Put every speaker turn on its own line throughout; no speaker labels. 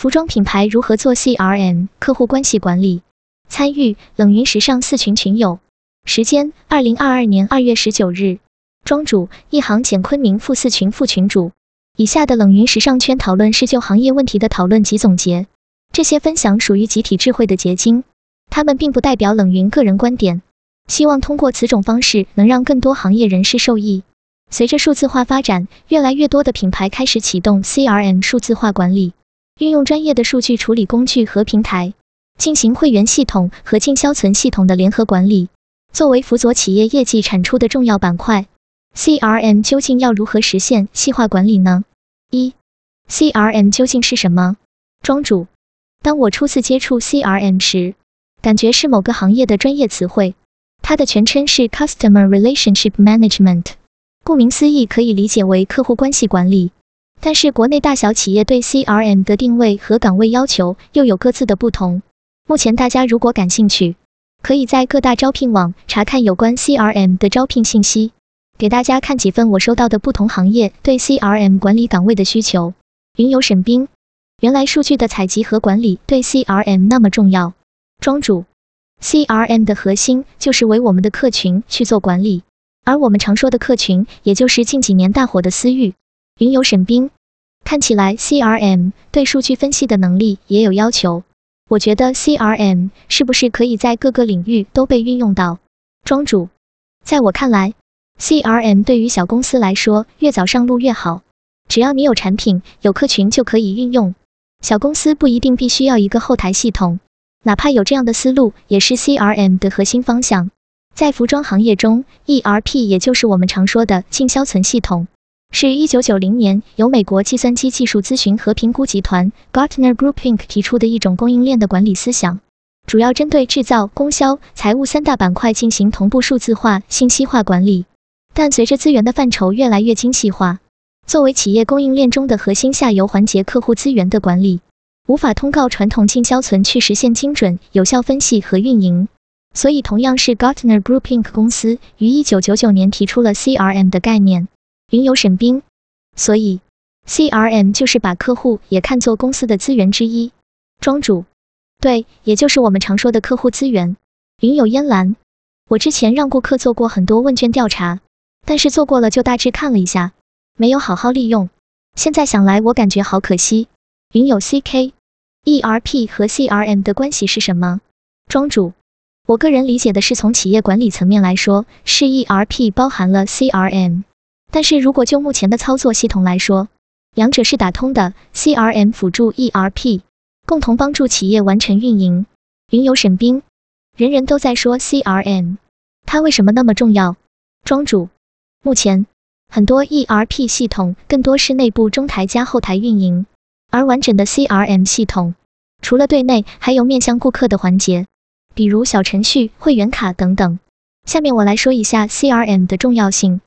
服装品牌如何做 CRM 客户关系管理？参与冷云时尚四群群友。时间：二零二二年二月十九日。庄主：一行简昆明副四群副群主。以下的冷云时尚圈讨论是就行业问题的讨论及总结，这些分享属于集体智慧的结晶，他们并不代表冷云个人观点。希望通过此种方式能让更多行业人士受益。随着数字化发展，越来越多的品牌开始启动 CRM 数字化管理，运用专业的数据处理工具和平台，进行会员系统和进销存系统的联合管理。作为辅佐企业业绩产出的重要板块，CRM 究竟要如何实现细化管理呢？一、CRM 究竟是什么？庄主，当我初次接触 CRM 时，感觉是某个行业的专业词汇。它的全称是 Customer Relationship Management，顾名思义，可以理解为客户关系管理。但是国内大小企业对 CRM 的定位和岗位要求又有各自的不同。目前大家如果感兴趣，可以在各大招聘网查看有关 CRM 的招聘信息。给大家看几份我收到的不同行业对 CRM 管理岗位的需求。云游沈冰，原来数据的采集和管理对 CRM 那么重要。庄主。CRM 的核心就是为我们的客群去做管理，而我们常说的客群，也就是近几年大火的私域。云游沈冰，看起来 CRM 对数据分析的能力也有要求。我觉得 CRM 是不是可以在各个领域都被运用到？庄主，在我看来，CRM 对于小公司来说，越早上路越好。只要你有产品、有客群，就可以运用。小公司不一定必须要一个后台系统。哪怕有这样的思路，也是 CRM 的核心方向。在服装行业中，ERP 也就是我们常说的进销存系统，是一九九零年由美国计算机技术咨询和评估集团 Gartner Group Inc. 提出的一种供应链的管理思想，主要针对制造、供销、财务三大板块进行同步数字化、信息化管理。但随着资源的范畴越来越精细化，作为企业供应链中的核心下游环节，客户资源的管理。无法通告传统进销存去实现精准有效分析和运营，所以同样是 Gartner Group Inc. 公司于一九九九年提出了 CRM 的概念。云游沈冰，所以 CRM 就是把客户也看作公司的资源之一。庄主，对，也就是我们常说的客户资源。云有烟兰，我之前让顾客做过很多问卷调查，但是做过了就大致看了一下，没有好好利用。现在想来，我感觉好可惜。云有 CK。ERP 和 CRM 的关系是什么？庄主，我个人理解的是，从企业管理层面来说，是 ERP 包含了 CRM。但是如果就目前的操作系统来说，两者是打通的，CRM 辅助 ERP，共同帮助企业完成运营。云游沈冰，人人都在说 CRM，它为什么那么重要？庄主，目前很多 ERP 系统更多是内部中台加后台运营。而完整的 CRM 系统，除了对内，还有面向顾客的环节，比如小程序、会员卡等等。下面我来说一下 CRM 的重要性。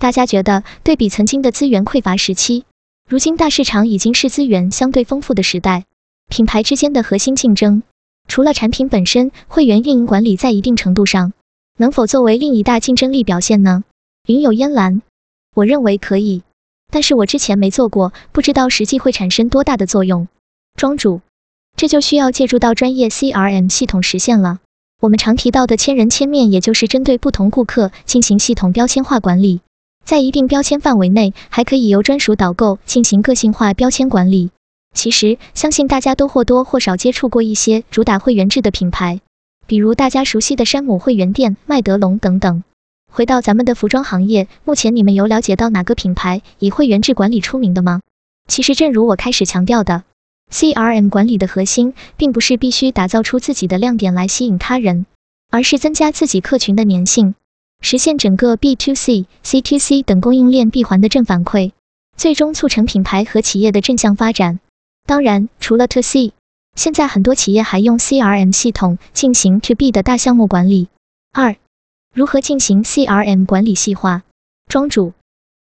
大家觉得，对比曾经的资源匮乏时期，如今大市场已经是资源相对丰富的时代。品牌之间的核心竞争，除了产品本身，会员运营管理在一定程度上，能否作为另一大竞争力表现呢？云有烟蓝，我认为可以。但是我之前没做过，不知道实际会产生多大的作用。庄主，这就需要借助到专业 CRM 系统实现了。我们常提到的千人千面，也就是针对不同顾客进行系统标签化管理，在一定标签范围内，还可以由专属导购进行个性化标签管理。其实，相信大家都或多或少接触过一些主打会员制的品牌，比如大家熟悉的山姆会员店、麦德龙等等。回到咱们的服装行业，目前你们有了解到哪个品牌以会员制管理出名的吗？其实正如我开始强调的，CRM 管理的核心，并不是必须打造出自己的亮点来吸引他人，而是增加自己客群的粘性，实现整个 B to C、C to C 等供应链闭环的正反馈，最终促成品牌和企业的正向发展。当然，除了 To C，现在很多企业还用 CRM 系统进行 To B 的大项目管理。二如何进行 CRM 管理细化？庄主，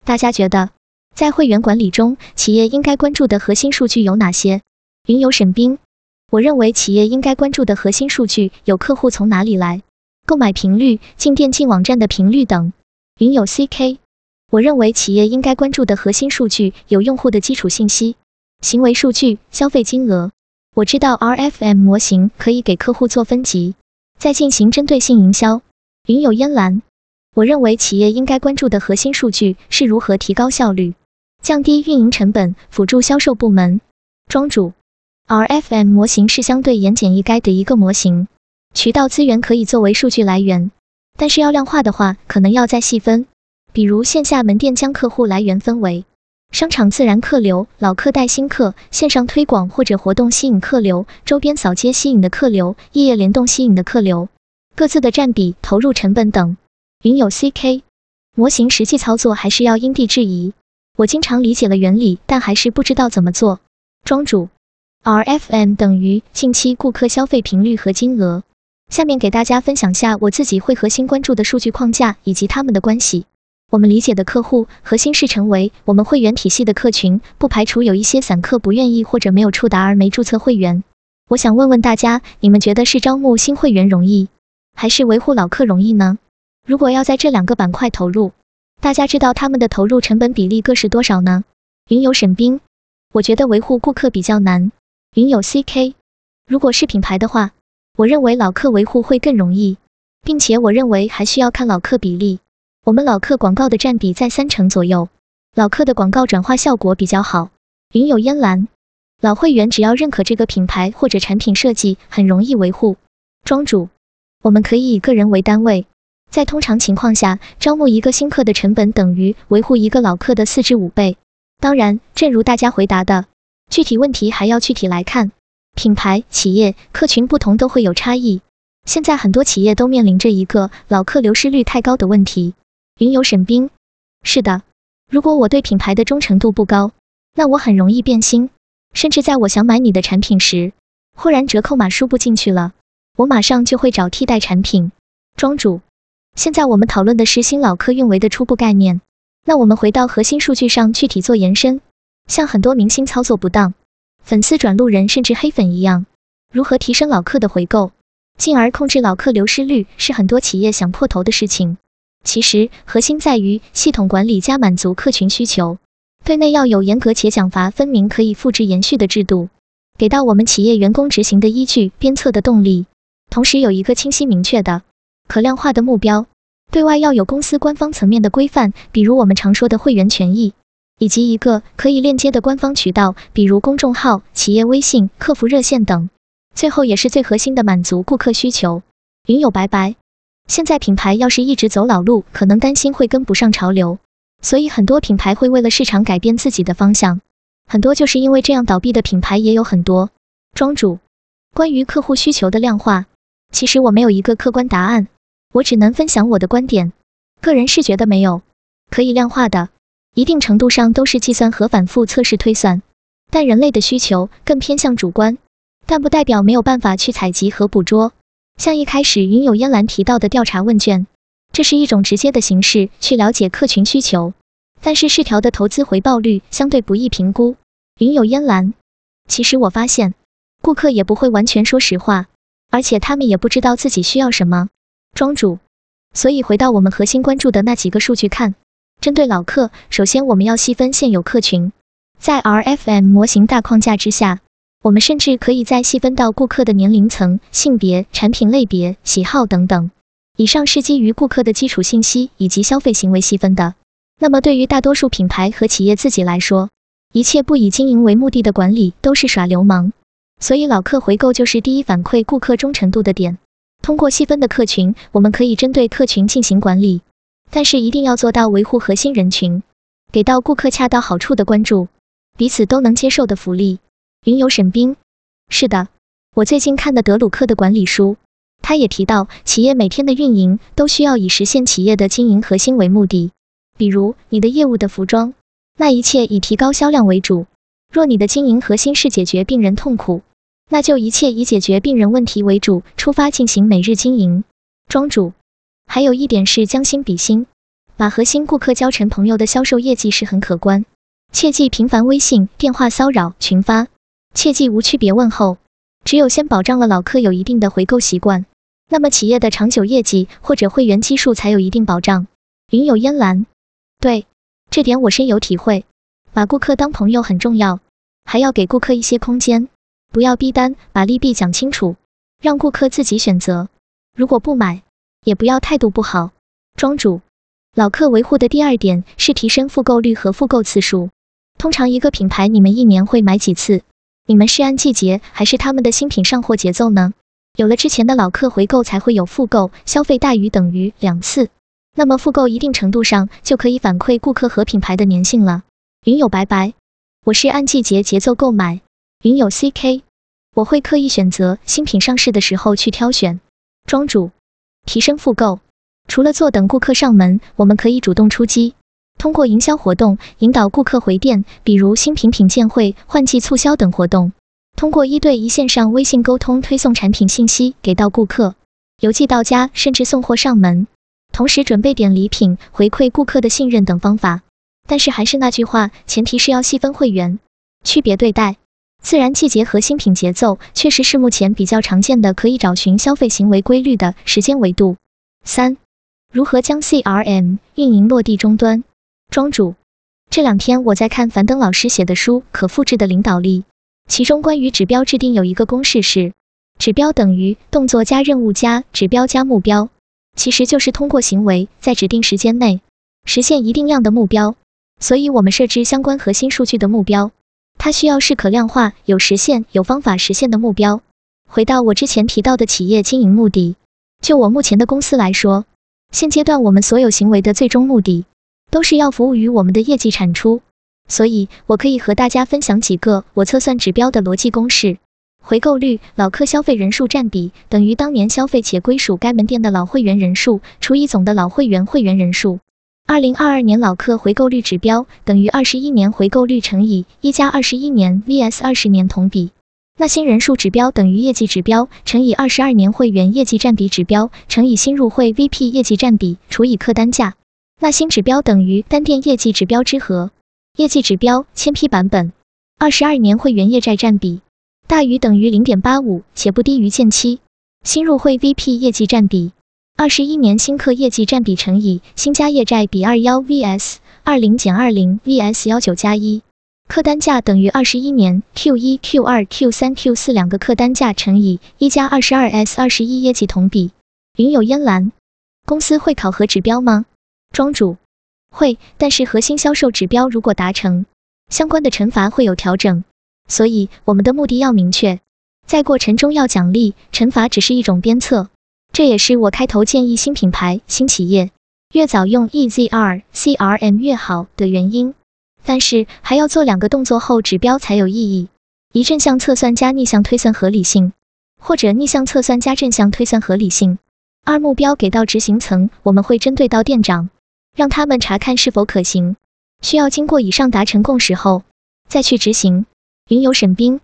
大家觉得在会员管理中，企业应该关注的核心数据有哪些？云游沈冰，我认为企业应该关注的核心数据有客户从哪里来、购买频率、进店进网站的频率等。云有 CK，我认为企业应该关注的核心数据有用户的基础信息、行为数据、消费金额、我知道 RFM 模型可以给客户做分级，再进行针对性营销。云有烟蓝，我认为企业应该关注的核心数据是如何提高效率，降低运营成本，辅助销售部门。庄主，RFM 模型是相对言简意赅的一个模型，渠道资源可以作为数据来源，但是要量化的话，可能要再细分。比如线下门店将客户来源分为商场自然客流、老客带新客、线上推广或者活动吸引客流、周边扫街吸引的客流、业业联动吸引的客流。各自的占比、投入成本等。云有 CK 模型实际操作还是要因地制宜。我经常理解了原理，但还是不知道怎么做。庄主，RFM 等于近期顾客消费频率和金额。下面给大家分享下我自己会核心关注的数据框架以及它们的关系。我们理解的客户核心是成为我们会员体系的客群，不排除有一些散客不愿意或者没有触达而没注册会员。我想问问大家，你们觉得是招募新会员容易？还是维护老客容易呢？如果要在这两个板块投入，大家知道他们的投入成本比例各是多少呢？云友沈冰，我觉得维护顾客比较难。云友 CK，如果是品牌的话，我认为老客维护会更容易，并且我认为还需要看老客比例。我们老客广告的占比在三成左右，老客的广告转化效果比较好。云有烟蓝，老会员只要认可这个品牌或者产品设计，很容易维护。庄主。我们可以以个人为单位，在通常情况下，招募一个新客的成本等于维护一个老客的四至五倍。当然，正如大家回答的，具体问题还要具体来看，品牌、企业、客群不同都会有差异。现在很多企业都面临着一个老客流失率太高的问题。云游沈冰，是的，如果我对品牌的忠诚度不高，那我很容易变心，甚至在我想买你的产品时，忽然折扣码输不进去了。我马上就会找替代产品。庄主，现在我们讨论的是新老客运维的初步概念。那我们回到核心数据上具体做延伸，像很多明星操作不当，粉丝转路人甚至黑粉一样，如何提升老客的回购，进而控制老客流失率，是很多企业想破头的事情。其实核心在于系统管理加满足客群需求，对内要有严格且奖罚分明、可以复制延续的制度，给到我们企业员工执行的依据、鞭策的动力。同时有一个清晰明确的、可量化的目标，对外要有公司官方层面的规范，比如我们常说的会员权益，以及一个可以链接的官方渠道，比如公众号、企业微信、客服热线等。最后也是最核心的，满足顾客需求。云有白白，现在品牌要是一直走老路，可能担心会跟不上潮流，所以很多品牌会为了市场改变自己的方向，很多就是因为这样倒闭的品牌也有很多。庄主，关于客户需求的量化。其实我没有一个客观答案，我只能分享我的观点。个人是觉得没有可以量化的，一定程度上都是计算和反复测试推算。但人类的需求更偏向主观，但不代表没有办法去采集和捕捉。像一开始云有烟兰提到的调查问卷，这是一种直接的形式去了解客群需求，但是市调的投资回报率相对不易评估。云有烟兰，其实我发现顾客也不会完全说实话。而且他们也不知道自己需要什么，庄主。所以回到我们核心关注的那几个数据看，针对老客，首先我们要细分现有客群，在 RFM 模型大框架之下，我们甚至可以再细分到顾客的年龄层、性别、产品类别、喜好等等。以上是基于顾客的基础信息以及消费行为细分的。那么对于大多数品牌和企业自己来说，一切不以经营为目的的管理都是耍流氓。所以老客回购就是第一反馈顾客忠诚度的点。通过细分的客群，我们可以针对客群进行管理，但是一定要做到维护核心人群，给到顾客恰到好处的关注，彼此都能接受的福利。云游沈冰，是的，我最近看的德鲁克的管理书，他也提到，企业每天的运营都需要以实现企业的经营核心为目的。比如你的业务的服装，那一切以提高销量为主。若你的经营核心是解决病人痛苦，那就一切以解决病人问题为主出发进行每日经营。庄主，还有一点是将心比心，把核心顾客交成朋友的销售业绩是很可观。切忌频繁微信、电话骚扰、群发，切忌无区别问候。只有先保障了老客有一定的回购习惯，那么企业的长久业绩或者会员基数才有一定保障。云有烟蓝，对这点我深有体会。把顾客当朋友很重要，还要给顾客一些空间。不要逼单，把利弊讲清楚，让顾客自己选择。如果不买，也不要态度不好。庄主，老客维护的第二点是提升复购率和复购次数。通常一个品牌你们一年会买几次？你们是按季节还是他们的新品上货节奏呢？有了之前的老客回购才会有复购，消费大于等于两次，那么复购一定程度上就可以反馈顾客和品牌的粘性了。云友白白，我是按季节节奏购买。云友 CK，我会刻意选择新品上市的时候去挑选。庄主，提升复购，除了坐等顾客上门，我们可以主动出击。通过营销活动引导顾客回店，比如新品品鉴会、换季促销等活动；通过一对一线上微信沟通推送产品信息给到顾客，邮寄到家，甚至送货上门，同时准备点礼品回馈顾客的信任等方法。但是还是那句话，前提是要细分会员，区别对待。自然季节和新品节奏确实是目前比较常见的可以找寻消费行为规律的时间维度。三、如何将 CRM 运营落地终端？庄主，这两天我在看樊登老师写的书《可复制的领导力》，其中关于指标制定有一个公式是：指标等于动作加任务加指标加目标，其实就是通过行为在指定时间内实现一定量的目标。所以，我们设置相关核心数据的目标，它需要是可量化、有实现、有方法实现的目标。回到我之前提到的企业经营目的，就我目前的公司来说，现阶段我们所有行为的最终目的。都是要服务于我们的业绩产出，所以我可以和大家分享几个我测算指标的逻辑公式：回购率，老客消费人数占比等于当年消费且归属该门店的老会员人数除以总的老会员会员人数。二零二二年老客回购率指标等于二十一年回购率乘以一加二十一年 vs 二十年同比。那新人数指标等于业绩指标乘以二十二年会员业绩占比指标乘以新入会 VP 业绩占比除以客单价。那新指标等于单店业绩指标之和，业绩指标千批版本，二十二年会员业债占比大于等于零点八五，且不低于见期。新入会 VP 业绩占比，二十一年新客业绩占比乘以新加业债比二幺 vs 二零减二零 vs 幺九加一，客单价等于二十一年 Q 一 Q 二 Q 三 Q 四两个客单价乘以一加二十二 S 二十一业绩同比。云有烟蓝，公司会考核指标吗？庄主会，但是核心销售指标如果达成，相关的惩罚会有调整，所以我们的目的要明确，在过程中要奖励，惩罚只是一种鞭策。这也是我开头建议新品牌、新企业越早用 EZR CRM 越好的原因。但是还要做两个动作后指标才有意义：一正向测算加逆向推算合理性，或者逆向测算加正向推算合理性。二目标给到执行层，我们会针对到店长。让他们查看是否可行，需要经过以上达成共识后再去执行。云游沈冰，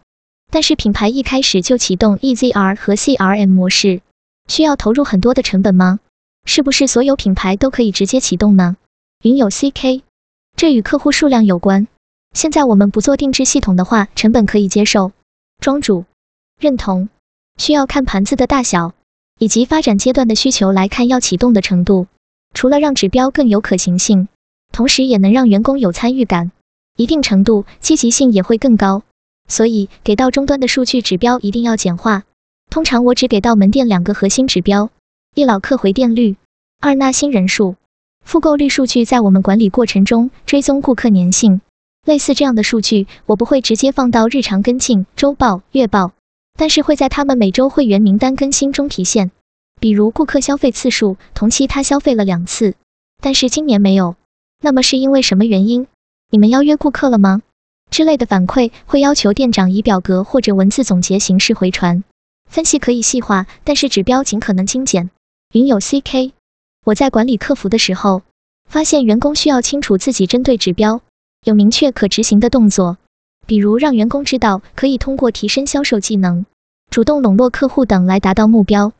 但是品牌一开始就启动 EZR 和 CRM 模式，需要投入很多的成本吗？是不是所有品牌都可以直接启动呢？云友 CK，这与客户数量有关。现在我们不做定制系统的话，成本可以接受。庄主认同，需要看盘子的大小以及发展阶段的需求来看要启动的程度。除了让指标更有可行性，同时也能让员工有参与感，一定程度积极性也会更高。所以给到终端的数据指标一定要简化。通常我只给到门店两个核心指标：一老客回店率，二纳新人数。复购率数据在我们管理过程中追踪顾客粘性，类似这样的数据我不会直接放到日常跟进、周报、月报，但是会在他们每周会员名单更新中体现。比如顾客消费次数，同期他消费了两次，但是今年没有，那么是因为什么原因？你们邀约顾客了吗？之类的反馈会要求店长以表格或者文字总结形式回传。分析可以细化，但是指标尽可能精简。云友 CK，我在管理客服的时候，发现员工需要清楚自己针对指标，有明确可执行的动作，比如让员工知道可以通过提升销售技能、主动笼络客户等来达到目标。